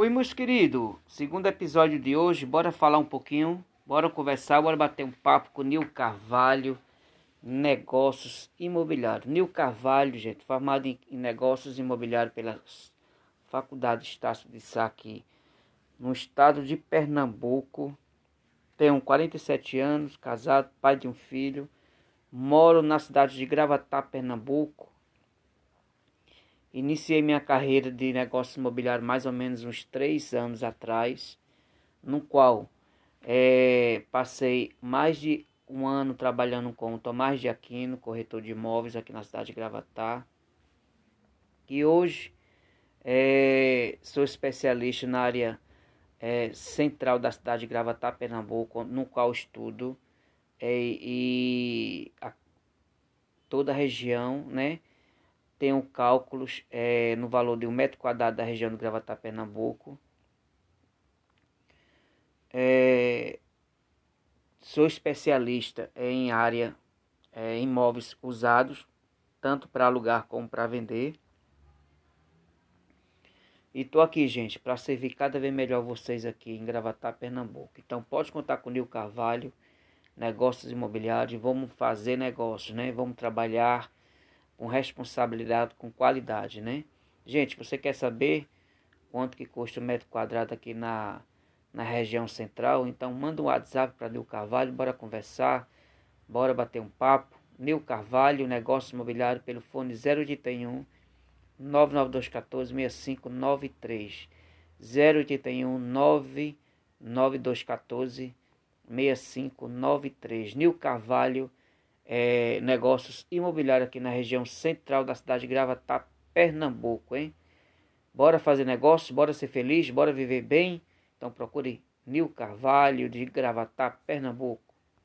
Oi, meus queridos. Segundo episódio de hoje, bora falar um pouquinho, bora conversar, bora bater um papo com o Nil Carvalho, negócios imobiliários. Nil Carvalho, gente, formado em, negócios imobiliários pela Faculdade Estácio de Sá aqui no estado de Pernambuco. Tenho 47 anos, casado, pai de um filho. Moro na cidade de Gravatá, Pernambuco. Iniciei minha carreira de negócio imobiliário mais ou menos uns três anos atrás, no qual é, passei mais de um ano trabalhando com o Tomás de Aquino, corretor de imóveis aqui na cidade de Gravatá. E hoje é, sou especialista na área é, central da cidade de Gravatá, Pernambuco, no qual estudo é, e a, toda a região, né? Tenho cálculos é, no valor de um metro quadrado da região do Gravatá, Pernambuco. É, sou especialista em área é, imóveis usados, tanto para alugar como para vender. E tô aqui, gente, para servir cada vez melhor vocês aqui em Gravatá, Pernambuco. Então pode contar com o Nil Carvalho, negócios imobiliários, vamos fazer negócios, né? Vamos trabalhar com responsabilidade, com qualidade, né? Gente, você quer saber quanto que custa o um metro quadrado aqui na, na região central? Então manda um WhatsApp para Nil Carvalho, bora conversar, bora bater um papo. Nil Carvalho, negócio imobiliário pelo fone 081 99214 6593 081 99214 6593 Nil Carvalho é, negócios imobiliários aqui na região central da cidade de Gravatá, Pernambuco, hein? Bora fazer negócio, bora ser feliz, bora viver bem. Então procure Nil Carvalho de Gravatá, Pernambuco.